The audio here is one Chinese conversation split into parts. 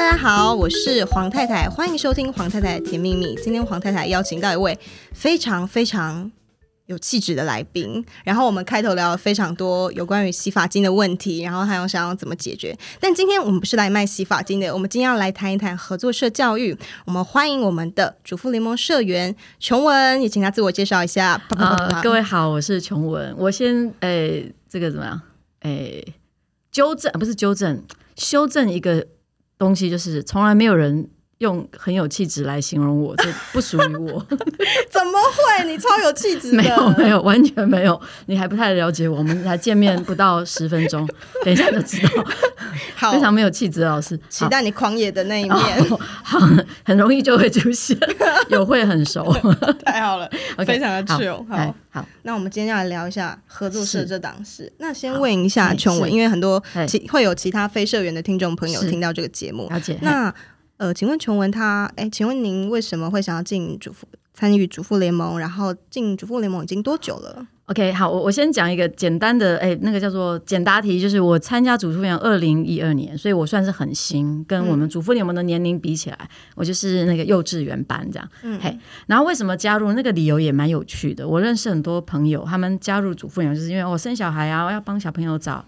大家好，我是黄太太，欢迎收听黄太太甜蜜蜜。今天黄太太邀请到一位非常非常有气质的来宾，然后我们开头聊了非常多有关于洗发精的问题，然后还有想要怎么解决。但今天我们不是来卖洗发精的，我们今天要来谈一谈合作社教育。我们欢迎我们的主妇联盟社员琼文，也请他自我介绍一下。呃，各位好，我是琼文。我先诶，这个怎么样？诶，纠正不是纠正，修正一个。东西就是从来没有人用很有气质来形容我，这 不属于我。怎么会？你超有气质的。没有没有，完全没有。你还不太了解我，我们才见面不到十分钟，等一下就知道。好，非常没有气质的老师，期待你狂野的那一面。好，好，很容易就会出现，有会很熟。太好了，okay, 非常的 chill。好，好，好，那我们今天要来聊一下合作社这档事。那先问一下琼文，因为很多其会有其他非社员的听众朋友听到这个节目。了解。那呃，请问琼文他，哎，请问您为什么会想要进主妇参与主妇联盟？然后进主妇联盟已经多久了？OK，好，我我先讲一个简单的，哎，那个叫做简答题，就是我参加主妇联盟二零一二年，所以我算是很新，跟我们主妇联盟的年龄比起来，嗯、我就是那个幼稚园班这样。嗯，嘿，然后为什么加入？那个理由也蛮有趣的。我认识很多朋友，他们加入主妇联盟，就是因为我生小孩啊，我要帮小朋友找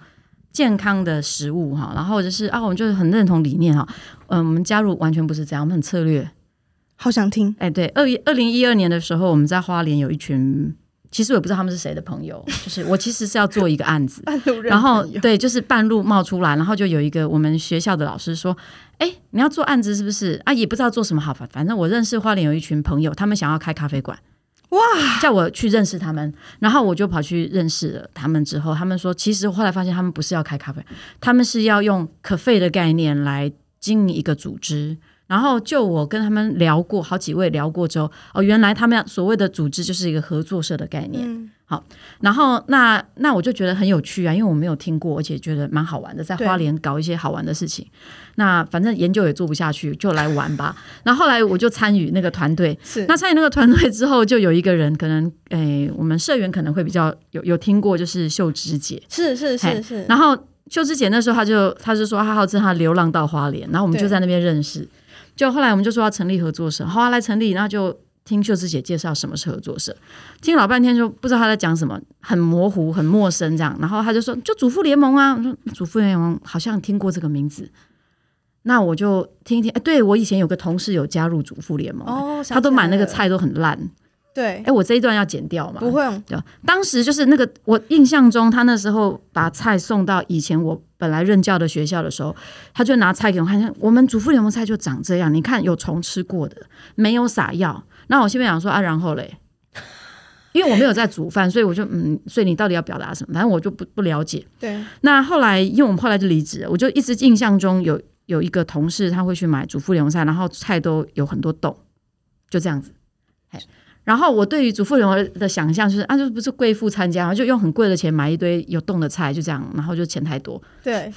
健康的食物哈，然后就是啊，我们就是很认同理念哈。嗯，我们加入完全不是这样，我们很策略。好想听，哎，对，二一二零一二年的时候，我们在花莲有一群。其实我也不知道他们是谁的朋友，就是我其实是要做一个案子，然后对，就是半路冒出来，然后就有一个我们学校的老师说：“哎，你要做案子是不是？啊，也不知道做什么好，反反正我认识花莲有一群朋友，他们想要开咖啡馆，哇，叫我去认识他们，然后我就跑去认识了他们。之后他们说，其实后来发现他们不是要开咖啡，他们是要用可费的概念来经营一个组织。”然后就我跟他们聊过，好几位聊过之后，哦，原来他们所谓的组织就是一个合作社的概念。嗯、好，然后那那我就觉得很有趣啊，因为我没有听过，而且觉得蛮好玩的，在花莲搞一些好玩的事情。那反正研究也做不下去，就来玩吧。然后后来我就参与那个团队，是那参与那个团队之后，就有一个人可能，诶，我们社员可能会比较有有听过，就是秀芝姐，是是是是。然后秀芝姐那时候她就她就说他号称他流浪到花莲，然后我们就在那边认识。就后来我们就说要成立合作社，后来来成立，然后就听秀芝姐介绍什么是合作社，听老半天就不知道他在讲什么，很模糊，很陌生这样。然后他就说就主妇联盟啊，我说主妇联盟好像听过这个名字，那我就听一听。哎，对我以前有个同事有加入主妇联盟，哦，他都买那个菜都很烂。对，哎，我这一段要剪掉吗？不会。对，当时就是那个，我印象中他那时候把菜送到以前我本来任教的学校的时候，他就拿菜给我看，我们主妇联盟菜就长这样，你看有虫吃过的，没有撒药。那我心里想说啊，然后嘞，因为我没有在煮饭，所以我就嗯，所以你到底要表达什么？反正我就不不了解。对。那后来，因为我们后来就离职了，我就一直印象中有有一个同事他会去买主妇联盟菜，然后菜都有很多洞，就这样子。然后我对于主妇联盟的想象就是啊，就不是贵妇参加，就用很贵的钱买一堆有洞的菜，就这样，然后就钱太多。对，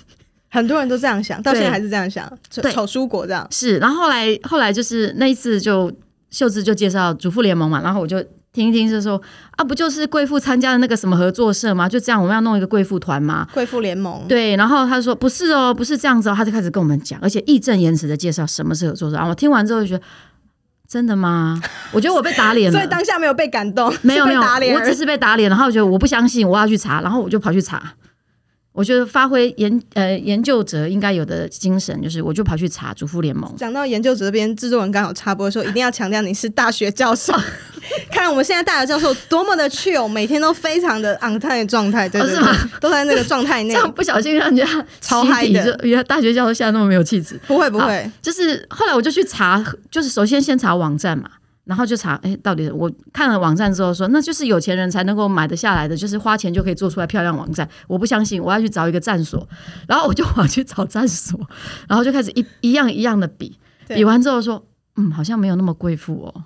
很多人都这样想，到现在还是这样想，对，炒蔬果这样。是，然后后来后来就是那一次就秀芝就介绍主妇联盟嘛，然后我就听一听，就说啊，不就是贵妇参加的那个什么合作社吗？就这样，我们要弄一个贵妇团吗？贵妇联盟。对，然后他说不是哦，不是这样子哦，他就开始跟我们讲，而且义正言辞的介绍什么是合作社。然后我听完之后就觉得。真的吗？我觉得我被打脸了，所以当下没有被感动，没有没有，我只是被打脸，然后我觉得我不相信，我要去查，然后我就跑去查。我觉得发挥研呃研究者应该有的精神，就是我就跑去查主妇联盟。讲到研究者这边，制作人刚好插播说，一定要强调你是大学教授。看我们现在大学教授多么的 chill，每天都非常的 on time 的状态，对对对，哦、都在那个状态内。这样不小心让人家超嗨的，原来大学教授现在那么没有气质。不会不会，就是后来我就去查，就是首先先查网站嘛。然后就查，哎，到底我看了网站之后说，那就是有钱人才能够买得下来的，就是花钱就可以做出来漂亮网站。我不相信，我要去找一个站所，然后我就跑去找站所，然后就开始一一样一样的比，比完之后说，嗯，好像没有那么贵妇哦，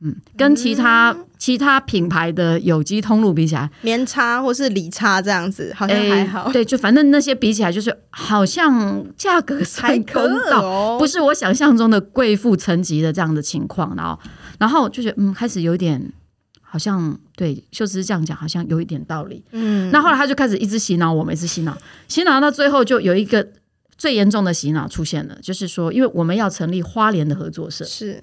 嗯，跟其他、嗯、其他品牌的有机通路比起来，棉差或是理差这样子好像还好，对，就反正那些比起来，就是好像价格才公道，哦、不是我想象中的贵妇层级的这样的情况，然后。然后就觉得嗯，开始有一点好像对秀芝这样讲，好像有一点道理。嗯，那后来他就开始一直洗脑我们，一直洗脑，洗脑到最后就有一个最严重的洗脑出现了，就是说，因为我们要成立花莲的合作社，是，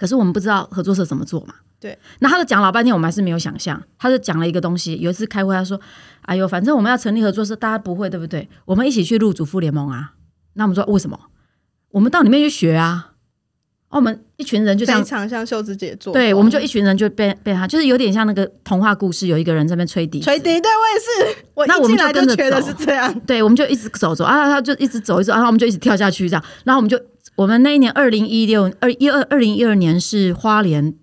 可是我们不知道合作社怎么做嘛。对，那他就讲老半天，我们还是没有想象。他就讲了一个东西，有一次开会，他说：“哎呦，反正我们要成立合作社，大家不会，对不对？我们一起去入主妇联盟啊。”那我们说为什么？我们到里面去学啊。哦我们一群人就这样，非常像秀枝姐做，对，我们就一群人就被被他，就是有点像那个童话故事，有一个人在那边吹笛，吹笛，对我也是，我那我们就跟着走，是这样，对，我们就一直走走啊，他就一直走一走，然后我们就一直跳下去这样，然后我们就，我们那一年二零一六二一二二零一二年是花莲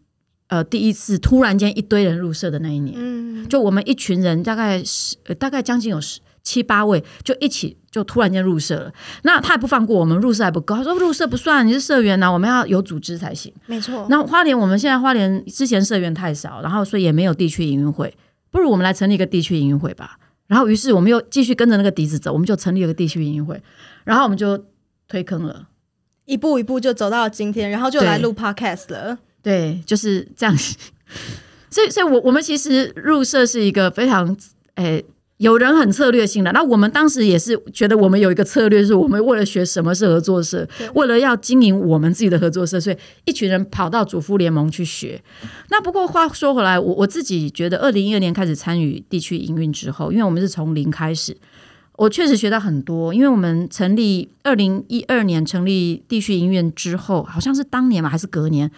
呃第一次突然间一堆人入社的那一年，嗯，就我们一群人大概十大概将近有十。七八位就一起就突然间入社了，那他也不放过我们，入社还不够，他说入社不算，你是社员呐、啊，我们要有组织才行。没错。那花莲我们现在花莲之前社员太少，然后所以也没有地区营运会，不如我们来成立一个地区营运会吧。然后于是我们又继续跟着那个笛子走，我们就成立了个地区营运会，然后我们就推坑了，一步一步就走到了今天，然后就来录 podcast 了。对，对，就是这样。所以，所以我我们其实入社是一个非常诶。欸有人很策略性的，那我们当时也是觉得我们有一个策略，是我们为了学什么是合作社，为了要经营我们自己的合作社，所以一群人跑到主妇联盟去学。那不过话说回来，我我自己觉得，二零一二年开始参与地区营运之后，因为我们是从零开始，我确实学到很多。因为我们成立二零一二年成立地区影院之后，好像是当年嘛，还是隔年，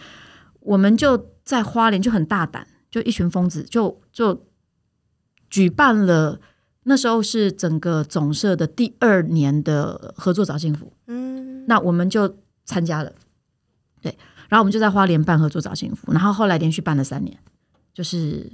我们就在花莲就很大胆，就一群疯子就就举办了。那时候是整个总社的第二年的合作找幸福，嗯，那我们就参加了，对，然后我们就在花莲办合作找幸福，然后后来连续办了三年，就是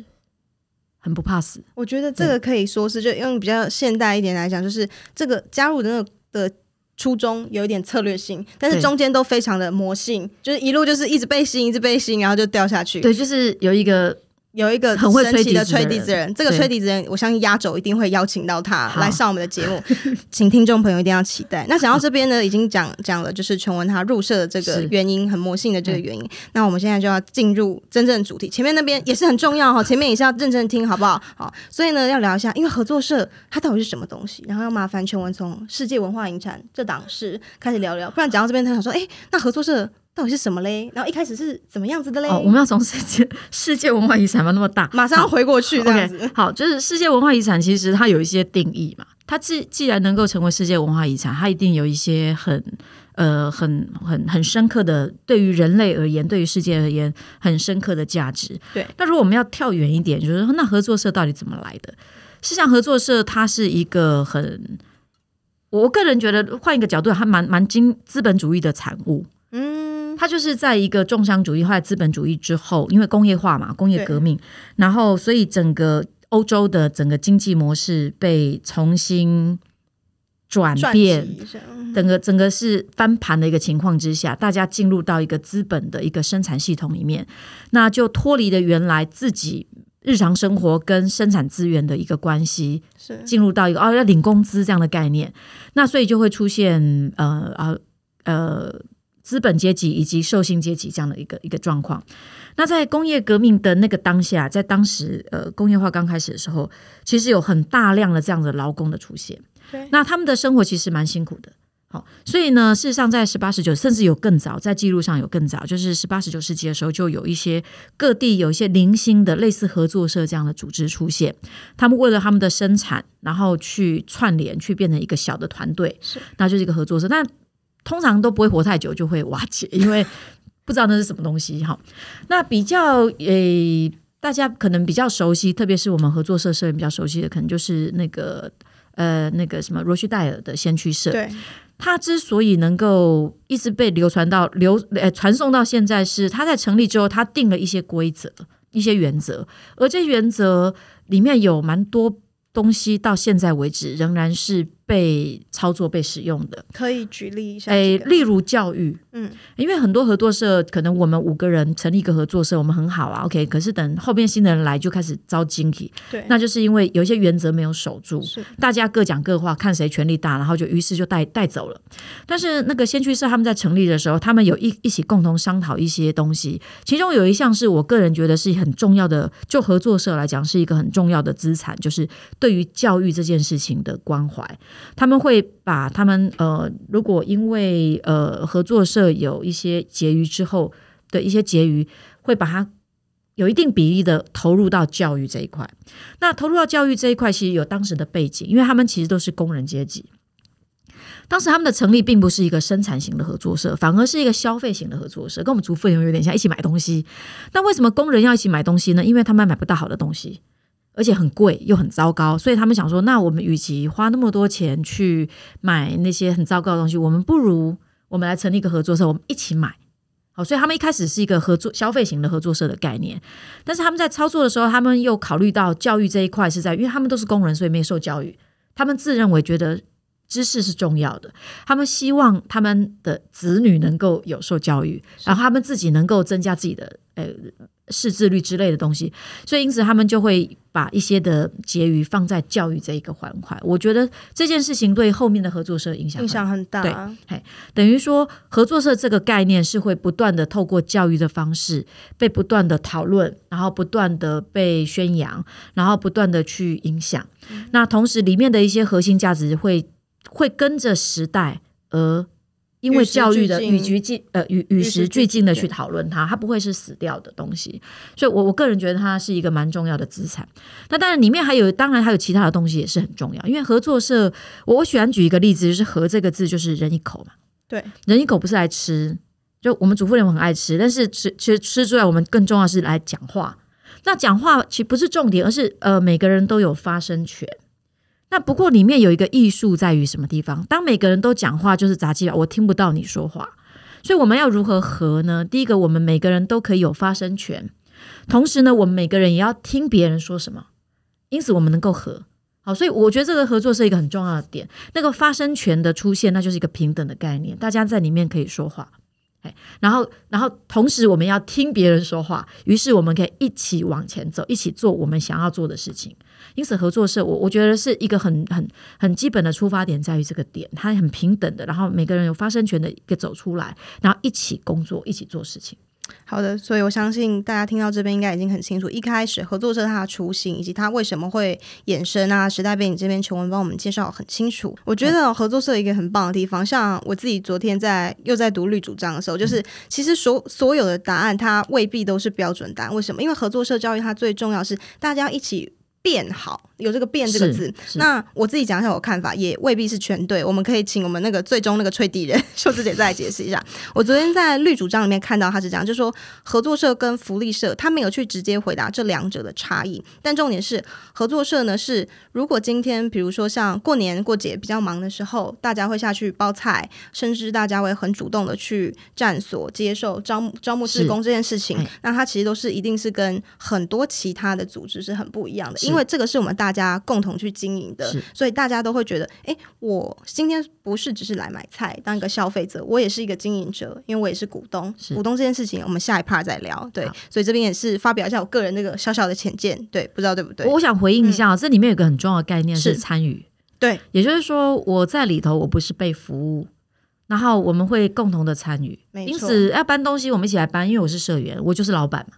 很不怕死。我觉得这个可以说是，就用比较现代一点来讲，就是这个加入的那个的初衷有一点策略性，但是中间都非常的魔性，就是一路就是一直被吸引，一直被吸引，然后就掉下去。对，就是有一个。有一个很会吹笛的吹笛子人，这个吹笛子人，我相信压轴一定会邀请到他来上我们的节目，请听众朋友一定要期待。那讲到这边呢，已经讲讲了，就是琼文他入社的这个原因，很魔性的这个原因。那我们现在就要进入真正主题，前面那边也是很重要哈，前面也是要认真听，好不好？好，所以呢，要聊一下，因为合作社它到底是什么东西，然后要麻烦琼文从世界文化遗产这档事开始聊聊，不然讲到这边他想说，哎，那合作社。到底是什么嘞？然后一开始是怎么样子的嘞？哦，我们要从世界世界文化遗产嘛，那么大，马上回过去这样子。Okay, 好，就是世界文化遗产，其实它有一些定义嘛。它既既然能够成为世界文化遗产，它一定有一些很呃很很很深刻的，对于人类而言，对于世界而言很深刻的价值。对。那如果我们要跳远一点，就是说，那合作社到底怎么来的？实际上，合作社它是一个很，我个人觉得换一个角度，它蛮蛮经资本主义的产物。嗯。它就是在一个重商主义或者资本主义之后，因为工业化嘛，工业革命，然后所以整个欧洲的整个经济模式被重新转变，整个整个是翻盘的一个情况之下，大家进入到一个资本的一个生产系统里面，那就脱离了原来自己日常生活跟生产资源的一个关系，是进入到一个哦要领工资这样的概念，那所以就会出现呃啊呃。资本阶级以及受薪阶级这样的一个一个状况。那在工业革命的那个当下，在当时呃工业化刚开始的时候，其实有很大量的这样的劳工的出现。对，那他们的生活其实蛮辛苦的。好，所以呢，事实上在十八十九，甚至有更早，在记录上有更早，就是十八十九世纪的时候，就有一些各地有一些零星的类似合作社这样的组织出现。他们为了他们的生产，然后去串联，去变成一个小的团队，是，那就是一个合作社。那通常都不会活太久，就会瓦解，因为不知道那是什么东西哈。那比较诶，大家可能比较熟悉，特别是我们合作社社员比较熟悉的，可能就是那个呃那个什么罗旭戴尔的先驱社。对，他之所以能够一直被流传到流呃传送到现在，是他在成立之后，他定了一些规则、一些原则，而这些原则里面有蛮多东西，到现在为止仍然是。被操作、被使用的，可以举例一下。诶，例如教育，嗯，因为很多合作社，可能我们五个人成立一个合作社，我们很好啊，OK。可是等后面新的人来，就开始遭惊喜。对，那就是因为有一些原则没有守住，是大家各讲各话，看谁权力大，然后就于是就带带走了。但是那个先驱社他们在成立的时候，他们有一一起共同商讨一些东西，其中有一项是我个人觉得是很重要的，就合作社来讲是一个很重要的资产，就是对于教育这件事情的关怀。他们会把他们呃，如果因为呃合作社有一些结余之后的一些结余，会把它有一定比例的投入到教育这一块。那投入到教育这一块，其实有当时的背景，因为他们其实都是工人阶级。当时他们的成立并不是一个生产型的合作社，反而是一个消费型的合作社，跟我们主妇联盟有点像，一起买东西。那为什么工人要一起买东西呢？因为他们买不到好的东西，而且很贵又很糟糕，所以他们想说，那我们与其花那么多钱去买那些很糟糕的东西，我们不如我们来成立一个合作社，我们一起买。好，所以他们一开始是一个合作消费型的合作社的概念，但是他们在操作的时候，他们又考虑到教育这一块是在，因为他们都是工人，所以没受教育，他们自认为觉得。知识是重要的，他们希望他们的子女能够有受教育，然后他们自己能够增加自己的呃识字率之类的东西，所以因此他们就会把一些的结余放在教育这一个环块。我觉得这件事情对后面的合作社影响影响很大，对，等于说合作社这个概念是会不断的透过教育的方式被不断的讨论，然后不断的被宣扬，然后不断的去影响。嗯。那同时里面的一些核心价值会。会跟着时代而因为教育的与时俱呃与与时俱进的去讨论它，它不会是死掉的东西。所以我，我我个人觉得它是一个蛮重要的资产。那当然，里面还有当然还有其他的东西也是很重要。因为合作社，我我喜欢举一个例子，就是“合”这个字，就是人一口嘛。对，人一口不是来吃，就我们主妇人很爱吃，但是吃其实吃出来，我们更重要是来讲话。那讲话其实不是重点，而是呃每个人都有发声权。那不过里面有一个艺术在于什么地方？当每个人都讲话，就是杂七了，我听不到你说话。所以我们要如何合呢？第一个，我们每个人都可以有发声权，同时呢，我们每个人也要听别人说什么，因此我们能够合。好，所以我觉得这个合作是一个很重要的点。那个发声权的出现，那就是一个平等的概念，大家在里面可以说话。然后，然后同时我们要听别人说话，于是我们可以一起往前走，一起做我们想要做的事情。因此，合作社我我觉得是一个很很很基本的出发点，在于这个点，它很平等的，然后每个人有发声权的一个走出来，然后一起工作，一起做事情。好的，所以我相信大家听到这边应该已经很清楚，一开始合作社它的雏形以及它为什么会衍生啊，时代背景这边琼文帮我们介绍很清楚。我觉得合作社一个很棒的地方，像我自己昨天在又在读绿主张的时候，就是其实所所有的答案它未必都是标准答案。为什么？因为合作社教育它最重要是大家一起变好。有这个“变”这个字，那我自己讲一下我看法，也未必是全对。我们可以请我们那个最终那个吹笛人秀芝姐再来解释一下。我昨天在绿主张里面看到他是这样，就是说合作社跟福利社，他没有去直接回答这两者的差异。但重点是合作社呢，是如果今天比如说像过年过节比较忙的时候，大家会下去包菜，甚至大家会很主动的去站所接受招募招募志工这件事情，那他其实都是一定是跟很多其他的组织是很不一样的，因为这个是我们大。家共同去经营的，所以大家都会觉得，哎，我今天不是只是来买菜当一个消费者，我也是一个经营者，因为我也是股东。股东这件事情，我们下一 part 再聊。对，所以这边也是发表一下我个人那个小小的浅见。对，不知道对不对？我想回应一下，嗯，这里面有个很重要的概念是参与。对，也就是说，我在里头，我不是被服务，然后我们会共同的参与。因此要搬东西，我们一起来搬，因为我是社员，我就是老板嘛。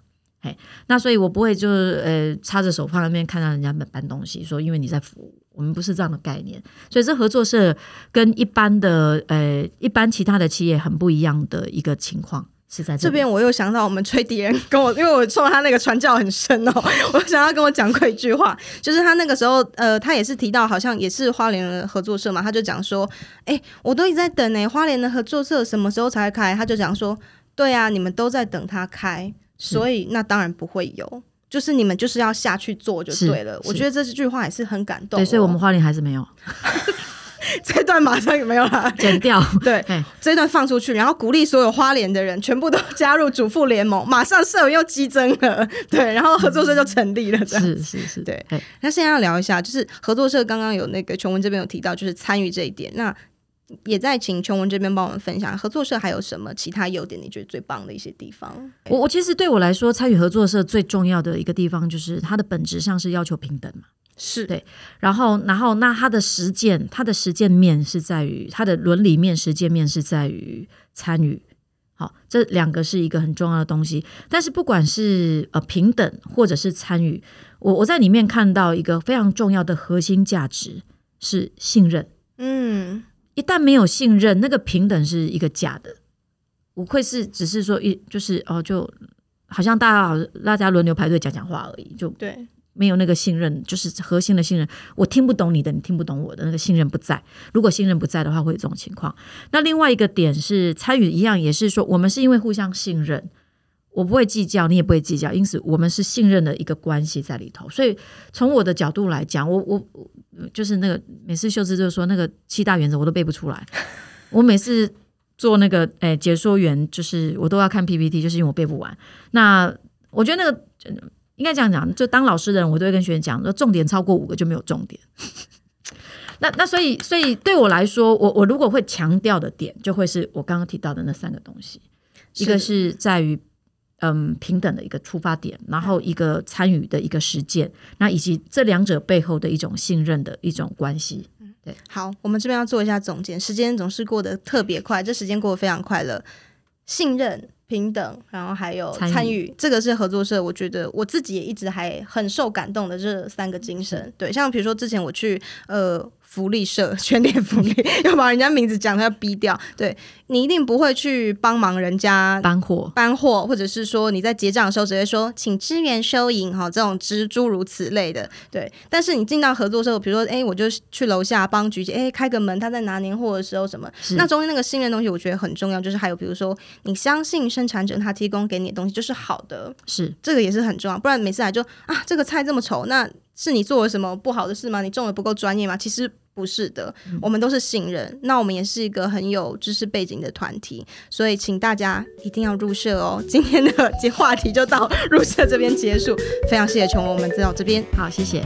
那所以我不会就是呃插着手放在那边看到人家搬搬东西，说因为你在服务，我们不是这样的概念。所以这合作社跟一般的呃一般其他的企业很不一样的一个情况是在这边。我又想到我们吹笛人跟我，因为我受他那个传教很深哦，我想要跟我讲过一句话，就是他那个时候呃他也是提到好像也是花莲的合作社嘛，他就讲说，哎，我都一直在等呢，花莲的合作社什么时候才开？他就讲说，对啊，你们都在等他开。所以那当然不会有，就是你们就是要下去做就对了。我觉得这句话也是很感动。对，所以我们花莲还是没有 这段，马上也没有了，剪掉。对，这段放出去，然后鼓励所有花莲的人全部都 加入主妇联盟，马上社友又激增了。对，然后合作社就成立了。这样是是是，对。那现在要聊一下，就是合作社刚刚有那个琼文这边有提到，就是参与这一点。那也在请琼文这边帮我们分享合作社还有什么其他优点？你觉得最棒的一些地方？我我其实对我来说，参与合作社最重要的一个地方就是它的本质上是要求平等嘛，是对。然后，然后那它的实践，它的实践面是在于它的伦理面，实践面是在于参与。好，这两个是一个很重要的东西。但是不管是呃平等或者是参与，我我在里面看到一个非常重要的核心价值是信任。嗯，一旦没有信任，那个平等是一个假的，不愧是只是说一就是哦，就好像大家好大家轮流排队讲讲话而已，就对。没有那个信任，就是核心的信任。我听不懂你的，你听不懂我的，那个信任不在。如果信任不在的话，会有这种情况。那另外一个点是参与一样，也是说我们是因为互相信任，我不会计较，你也不会计较，因此我们是信任的一个关系在里头。所以从我的角度来讲，我我就是那个每次秀芝就是说那个七大原则我都背不出来。我每次做那个诶解说员，就是我都要看 PPT，就是因为我背不完。那我觉得那个。应该这样讲，就当老师的人，我都会跟学员讲说，重点超过五个就没有重点。那那所以所以对我来说，我我如果会强调的点，就会是我刚刚提到的那三个东西，一个是在于嗯平等的一个出发点，然后一个参与的一个实践，那以及这两者背后的一种信任的一种关系。对，好，我们这边要做一下总结，时间总是过得特别快，这时间过得非常快乐，信任。平等，然后还有参与，这个是合作社，我觉得我自己也一直还很受感动的这三个精神。对，像比如说之前我去呃。福利社全联福利，要把人家名字讲，他要逼掉。对，你一定不会去帮忙人家搬货，搬货，或者是说你在结账的时候直接说请支援收银哈，这种诸诸如此类的。对，但是你进到合作社，比如说哎，我就去楼下帮菊姐哎开个门，他在拿年货的时候什么，那中间那个信任东西，我觉得很重要。就是还有比如说你相信生产者他提供给你的东西就是好的，是这个也是很重要。不然每次来就啊这个菜这么丑，那。是你做了什么不好的事吗？你种的不够专业吗？其实不是的，我们都是新人。那我们也是一个很有知识背景的团体，所以请大家一定要入社哦。今天的这话题就到入社这边结束，非常谢谢琼文，我们到这边，好，谢谢。